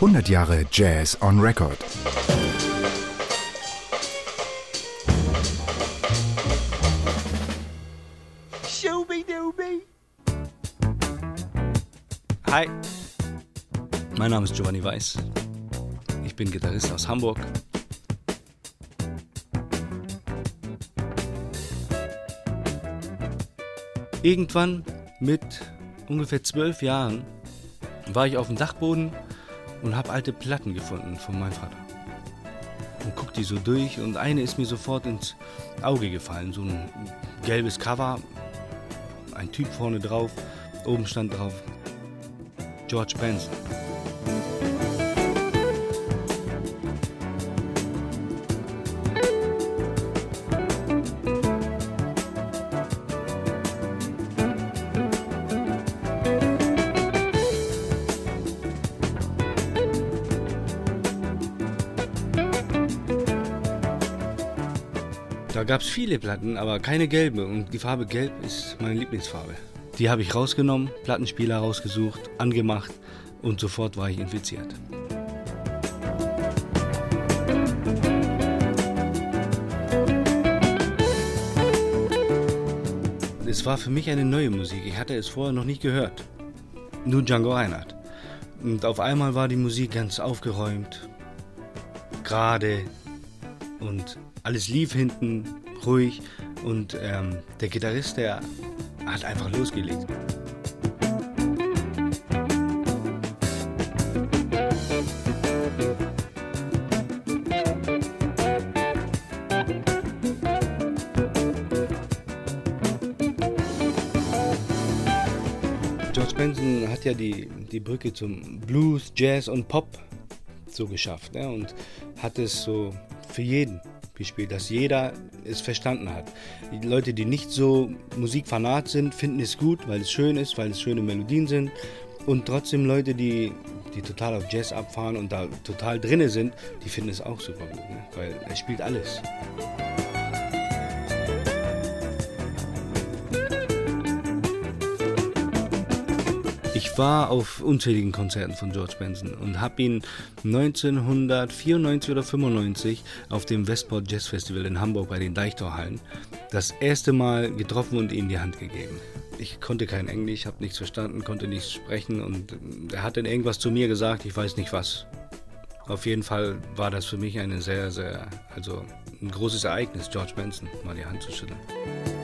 100 Jahre Jazz on Record. Hi, mein Name ist Giovanni Weiß. Ich bin Gitarrist aus Hamburg. Irgendwann mit ungefähr zwölf Jahren war ich auf dem Dachboden und habe alte Platten gefunden von meinem Vater. Und guck die so durch und eine ist mir sofort ins Auge gefallen. So ein gelbes Cover, ein Typ vorne drauf, oben stand drauf George Benson. Da gab es viele Platten, aber keine gelbe. Und die Farbe Gelb ist meine Lieblingsfarbe. Die habe ich rausgenommen, Plattenspieler rausgesucht, angemacht und sofort war ich infiziert. Es war für mich eine neue Musik. Ich hatte es vorher noch nicht gehört. Nur Django Reinhardt. Und auf einmal war die Musik ganz aufgeräumt, gerade und alles lief hinten ruhig und ähm, der Gitarrist, der hat einfach losgelegt. George Benson hat ja die, die Brücke zum Blues, Jazz und Pop so geschafft ne? und hat es so für jeden gespielt, dass jeder es verstanden hat. Die Leute, die nicht so Musikfanat sind, finden es gut, weil es schön ist, weil es schöne Melodien sind. Und trotzdem Leute, die, die total auf Jazz abfahren und da total drinne sind, die finden es auch super gut, ne? weil er spielt alles. Ich war auf unzähligen Konzerten von George Benson und habe ihn 1994 oder 95 auf dem Westport Jazz Festival in Hamburg bei den Deichtorhallen das erste Mal getroffen und ihm die Hand gegeben. Ich konnte kein Englisch, habe nichts verstanden, konnte nichts sprechen und er hat dann irgendwas zu mir gesagt, ich weiß nicht was. Auf jeden Fall war das für mich ein sehr, sehr, also ein großes Ereignis, George Benson mal die Hand zu schütteln.